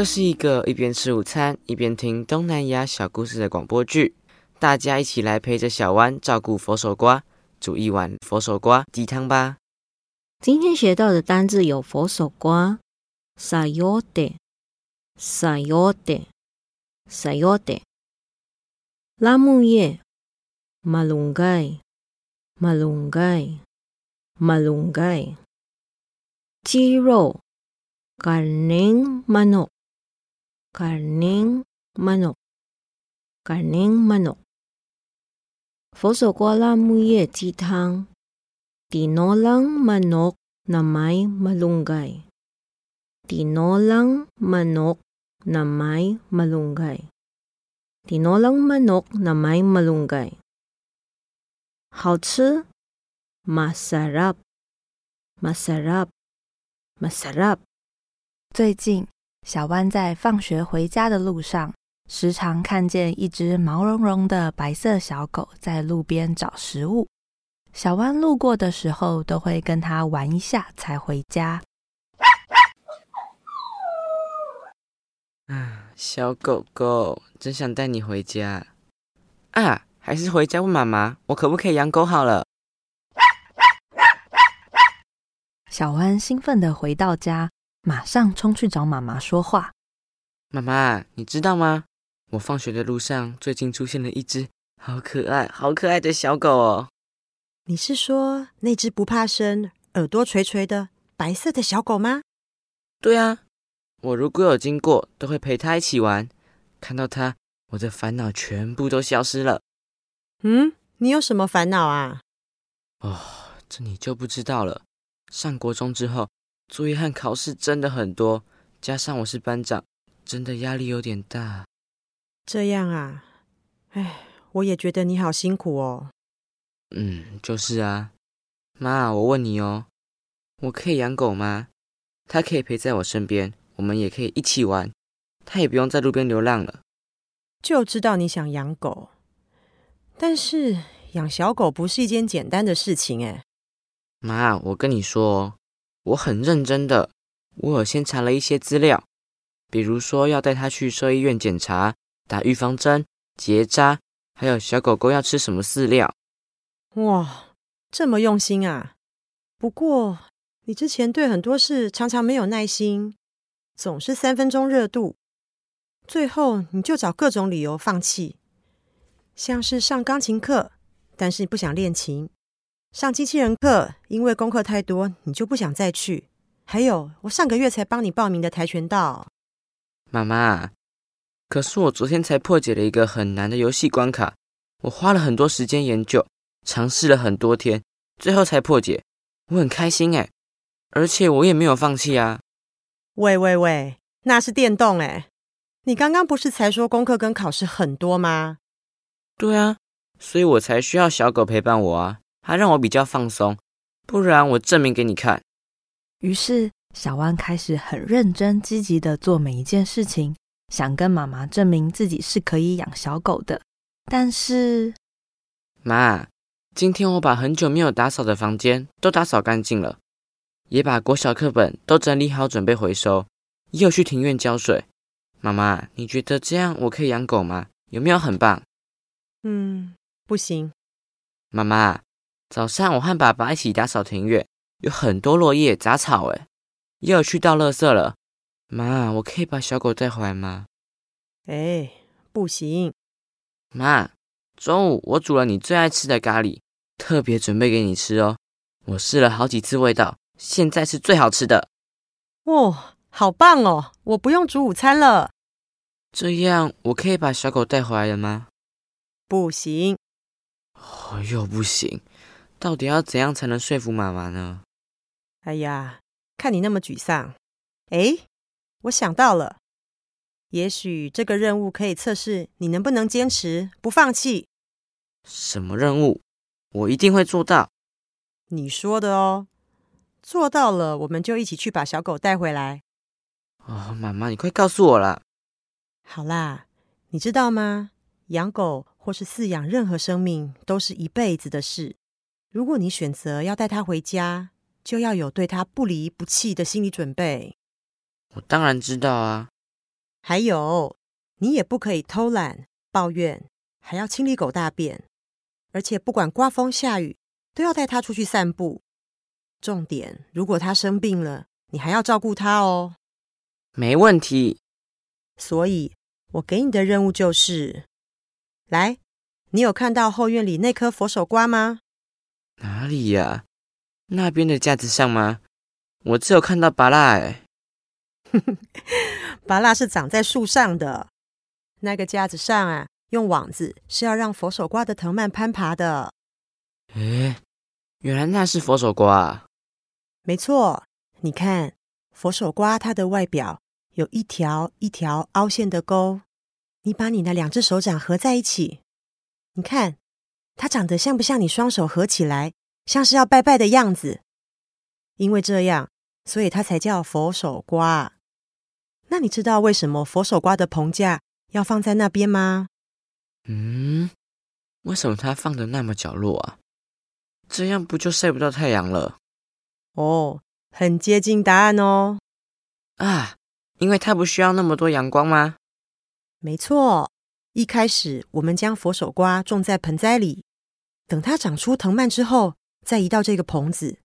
这是一个一边吃午餐一边听东南亚小故事的广播剧，大家一起来陪着小湾照顾佛手瓜，煮一碗佛手瓜鸡汤吧。今天学到的单字有佛手瓜 （sayote）、sayote、sayote；拉木叶 （malunggay）、malunggay、malunggay；鸡肉 （karning manok）、karning manok、karning manok；佛手瓜拉木叶鸡汤。Tinolang manok na may malunggay. Tinolang manok na may malunggay. Tinolang manok na may malunggay. 好吃 masarap masarap masarap 最近，小湾在放学回家的路上，时常看见一只毛茸茸的白色小狗在路边找食物。小湾路过的时候，都会跟它玩一下才回家。啊，小狗狗，真想带你回家啊！还是回家问妈妈，我可不可以养狗好了？小湾兴奋的回到家，马上冲去找妈妈说话。妈妈，你知道吗？我放学的路上，最近出现了一只好可爱、好可爱的小狗哦。你是说那只不怕生、耳朵垂垂的白色的小狗吗？对啊，我如果有经过，都会陪它一起玩。看到它，我的烦恼全部都消失了。嗯，你有什么烦恼啊？哦，这你就不知道了。上国中之后，作业和考试真的很多，加上我是班长，真的压力有点大。这样啊，哎，我也觉得你好辛苦哦。嗯，就是啊，妈，我问你哦，我可以养狗吗？它可以陪在我身边，我们也可以一起玩，它也不用在路边流浪了。就知道你想养狗，但是养小狗不是一件简单的事情哎。妈，我跟你说，我很认真的，我有先查了一些资料，比如说要带它去兽医院检查、打预防针、结扎，还有小狗狗要吃什么饲料。哇，这么用心啊！不过你之前对很多事常常没有耐心，总是三分钟热度，最后你就找各种理由放弃。像是上钢琴课，但是不想练琴；上机器人课，因为功课太多，你就不想再去。还有，我上个月才帮你报名的跆拳道。妈妈，可是我昨天才破解了一个很难的游戏关卡，我花了很多时间研究。尝试了很多天，最后才破解，我很开心哎，而且我也没有放弃啊。喂喂喂，那是电动哎，你刚刚不是才说功课跟考试很多吗？对啊，所以我才需要小狗陪伴我啊，它让我比较放松，不然我证明给你看。于是小弯开始很认真积极的做每一件事情，想跟妈妈证明自己是可以养小狗的。但是，妈。今天我把很久没有打扫的房间都打扫干净了，也把国小课本都整理好准备回收，又去庭院浇水。妈妈，你觉得这样我可以养狗吗？有没有很棒？嗯，不行。妈妈，早上我和爸爸一起打扫庭院，有很多落叶杂草，诶，又有去倒垃圾了。妈，我可以把小狗带回来吗？哎，不行。妈。中午我煮了你最爱吃的咖喱，特别准备给你吃哦。我试了好几次味道，现在是最好吃的。哦，好棒哦！我不用煮午餐了。这样我可以把小狗带回来了吗？不行。哦，又不行。到底要怎样才能说服妈妈呢？哎呀，看你那么沮丧。哎，我想到了。也许这个任务可以测试你能不能坚持不放弃。什么任务？我一定会做到。你说的哦，做到了，我们就一起去把小狗带回来。哦，妈妈，你快告诉我啦。好啦，你知道吗？养狗或是饲养任何生命都是一辈子的事。如果你选择要带它回家，就要有对它不离不弃的心理准备。我当然知道啊。还有，你也不可以偷懒、抱怨，还要清理狗大便，而且不管刮风下雨，都要带它出去散步。重点，如果它生病了，你还要照顾它哦。没问题。所以，我给你的任务就是，来，你有看到后院里那颗佛手瓜吗？哪里呀、那边的架子上吗？我只有看到芭拉哎。芭拉是长在树上的，那个架子上啊，用网子是要让佛手瓜的藤蔓攀爬的。诶，原来那是佛手瓜啊！没错，你看佛手瓜，它的外表有一条一条凹陷的沟。你把你的两只手掌合在一起，你看它长得像不像你双手合起来，像是要拜拜的样子？因为这样，所以它才叫佛手瓜。那你知道为什么佛手瓜的棚架要放在那边吗？嗯，为什么它放的那么角落啊？这样不就晒不到太阳了哦，很接近答案哦。啊？因为它不需要那么多阳光吗？没错，一开始我们将佛手瓜种在盆栽里，等它长出藤蔓之后，再移到这个棚子，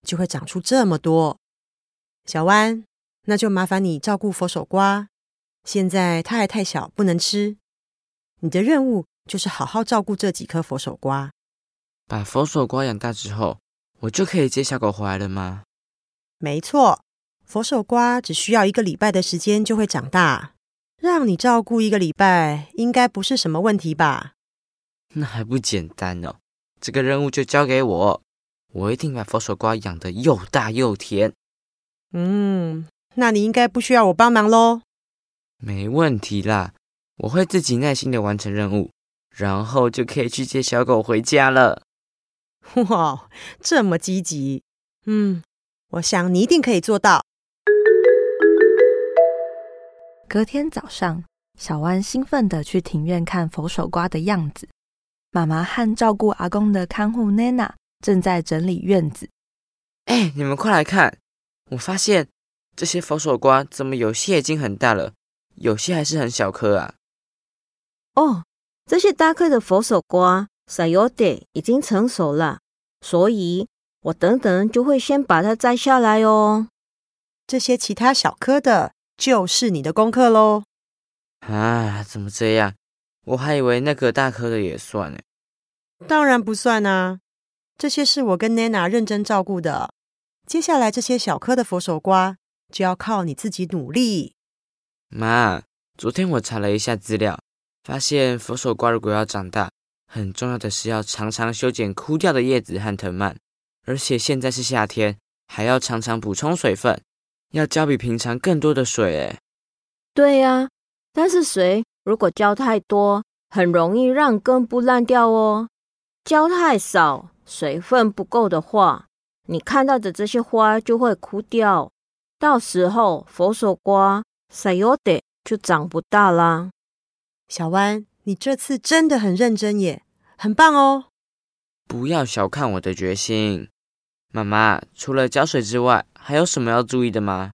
就会长出这么多。小弯，那就麻烦你照顾佛手瓜。现在它还太小，不能吃。你的任务就是好好照顾这几颗佛手瓜。把佛手瓜养大之后，我就可以接小狗回来了吗？没错，佛手瓜只需要一个礼拜的时间就会长大，让你照顾一个礼拜，应该不是什么问题吧？那还不简单哦！这个任务就交给我，我一定把佛手瓜养得又大又甜。嗯，那你应该不需要我帮忙喽。没问题啦，我会自己耐心的完成任务，然后就可以去接小狗回家了。哇，这么积极，嗯，我想你一定可以做到。隔天早上，小弯兴奋的去庭院看佛手瓜的样子。妈妈和照顾阿公的看护奈娜正在整理院子。哎，你们快来看！我发现这些佛手瓜怎么有些已经很大了，有些还是很小颗啊。哦，这些大颗的佛手瓜 sayote 已经成熟了，所以我等等就会先把它摘下来哦。这些其他小颗的，就是你的功课喽。啊，怎么这样？我还以为那个大颗的也算呢。当然不算啊，这些是我跟 Nana 认真照顾的。接下来这些小颗的佛手瓜，就要靠你自己努力。妈，昨天我查了一下资料，发现佛手瓜如果要长大，很重要的是要常常修剪枯掉的叶子和藤蔓，而且现在是夏天，还要常常补充水分，要浇比平常更多的水。诶，对呀、但是水如果浇太多，很容易让根部烂掉哦。浇太少，水分不够的话，你看到的这些花就会枯掉，到时候佛手瓜 sayote 就长不大啦。小弯，你这次真的很认真耶，很棒哦。不要小看我的决心。妈妈，除了浇水之外，还有什么要注意的吗？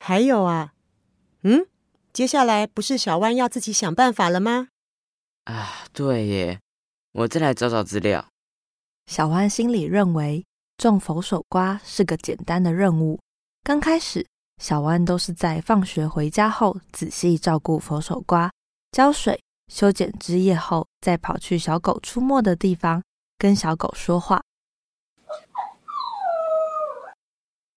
还有啊，嗯，接下来不是小弯要自己想办法了吗？啊，对耶，我再来找找资料。小弯心里认为种佛手瓜是个简单的任务。刚开始，小弯都是在放学回家后仔细照顾佛手瓜，浇水、修剪枝叶后，再跑去小狗出没的地方跟小狗说话。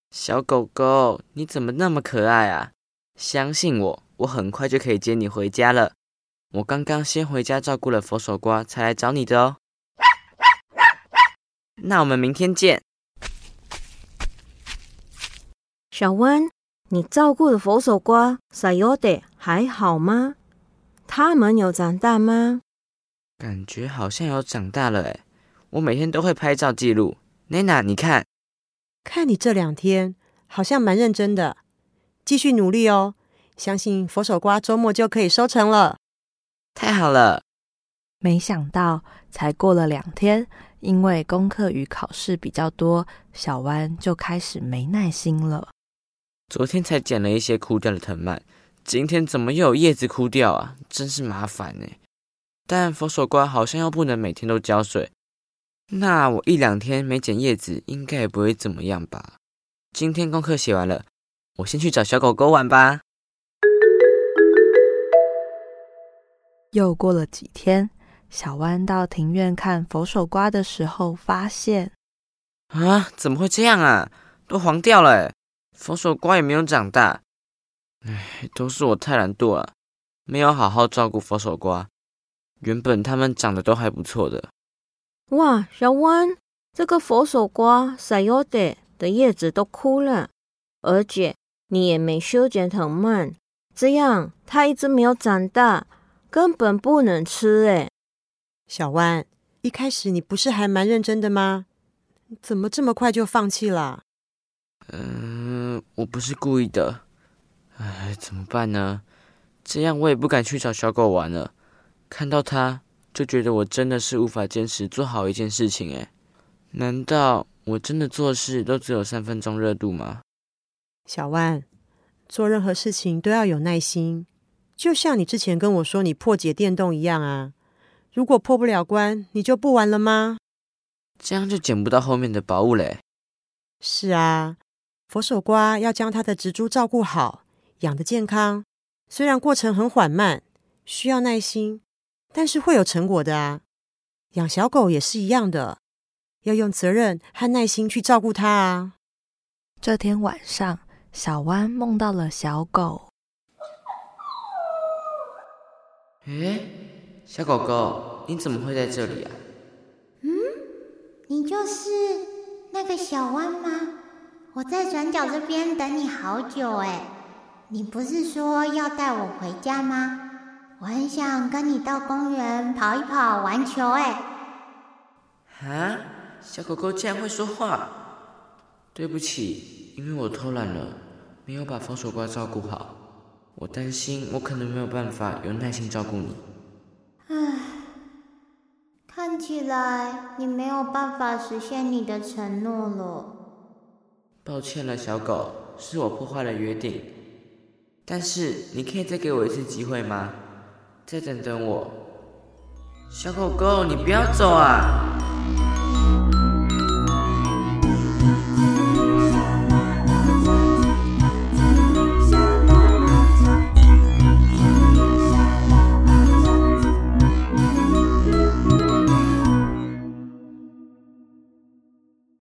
小狗狗，你怎么那么可爱啊？相信我，我很快就可以接你回家了。我刚刚先回家照顾了佛手瓜，才来找你的哦。那我们明天见。小温，你照顾的佛手瓜 Sayode 还好吗？他们有长大吗？感觉好像有长大了诶，我每天都会拍照记录。奈娜，你看，看你这两天好像蛮认真的，继续努力哦。相信佛手瓜周末就可以收成了。太好了！没想到才过了两天，因为功课与考试比较多，小弯就开始没耐心了。昨天才剪了一些枯掉的藤蔓，今天怎么又有叶子枯掉啊？真是麻烦呢。但佛手瓜好像又不能每天都浇水，那我一两天没剪叶子，应该也不会怎么样吧？今天功课写完了，我先去找小狗狗玩吧。又过了几天，小弯到庭院看佛手瓜的时候，发现啊，怎么会这样啊？都黄掉了，佛手瓜也没有长大。唉，都是我太懒惰了，没有好好照顾佛手瓜。原本它们长得都还不错的。哇，小弯，这个佛手瓜 Sayote 的叶子都枯了，而且你也没修剪藤蔓，这样它一直没有长大。根本不能吃哎，小万，一开始你不是还蛮认真的吗？怎么这么快就放弃了？嗯，我不是故意的。哎，怎么办呢？这样我也不敢去找小狗玩了。看到它，就觉得我真的是无法坚持做好一件事情哎。难道我真的做事都只有三分钟热度吗？小万，做任何事情都要有耐心。就像你之前跟我说你破解电动一样啊，如果破不了关，你就不玩了吗？这样就捡不到后面的宝物嘞。是啊，佛手瓜要将它的植株照顾好，养的健康。虽然过程很缓慢，需要耐心，但是会有成果的啊。养小狗也是一样的，要用责任和耐心去照顾它啊。这天晚上，小弯梦到了小狗。哎，小狗狗，你怎么会在这里啊？嗯，你就是那个小弯吗？我在转角这边等你好久哎，你不是说要带我回家吗？我很想跟你到公园跑一跑、玩球哎。啊，小狗狗竟然会说话！对不起，因为我偷懒了，没有把佛手瓜照顾好。我担心，我可能没有办法有耐心照顾你。唉，看起来你没有办法实现你的承诺了。抱歉了，小狗，是我破坏了约定。但是你可以再给我一次机会吗？再等等我。小狗狗，你不要走啊！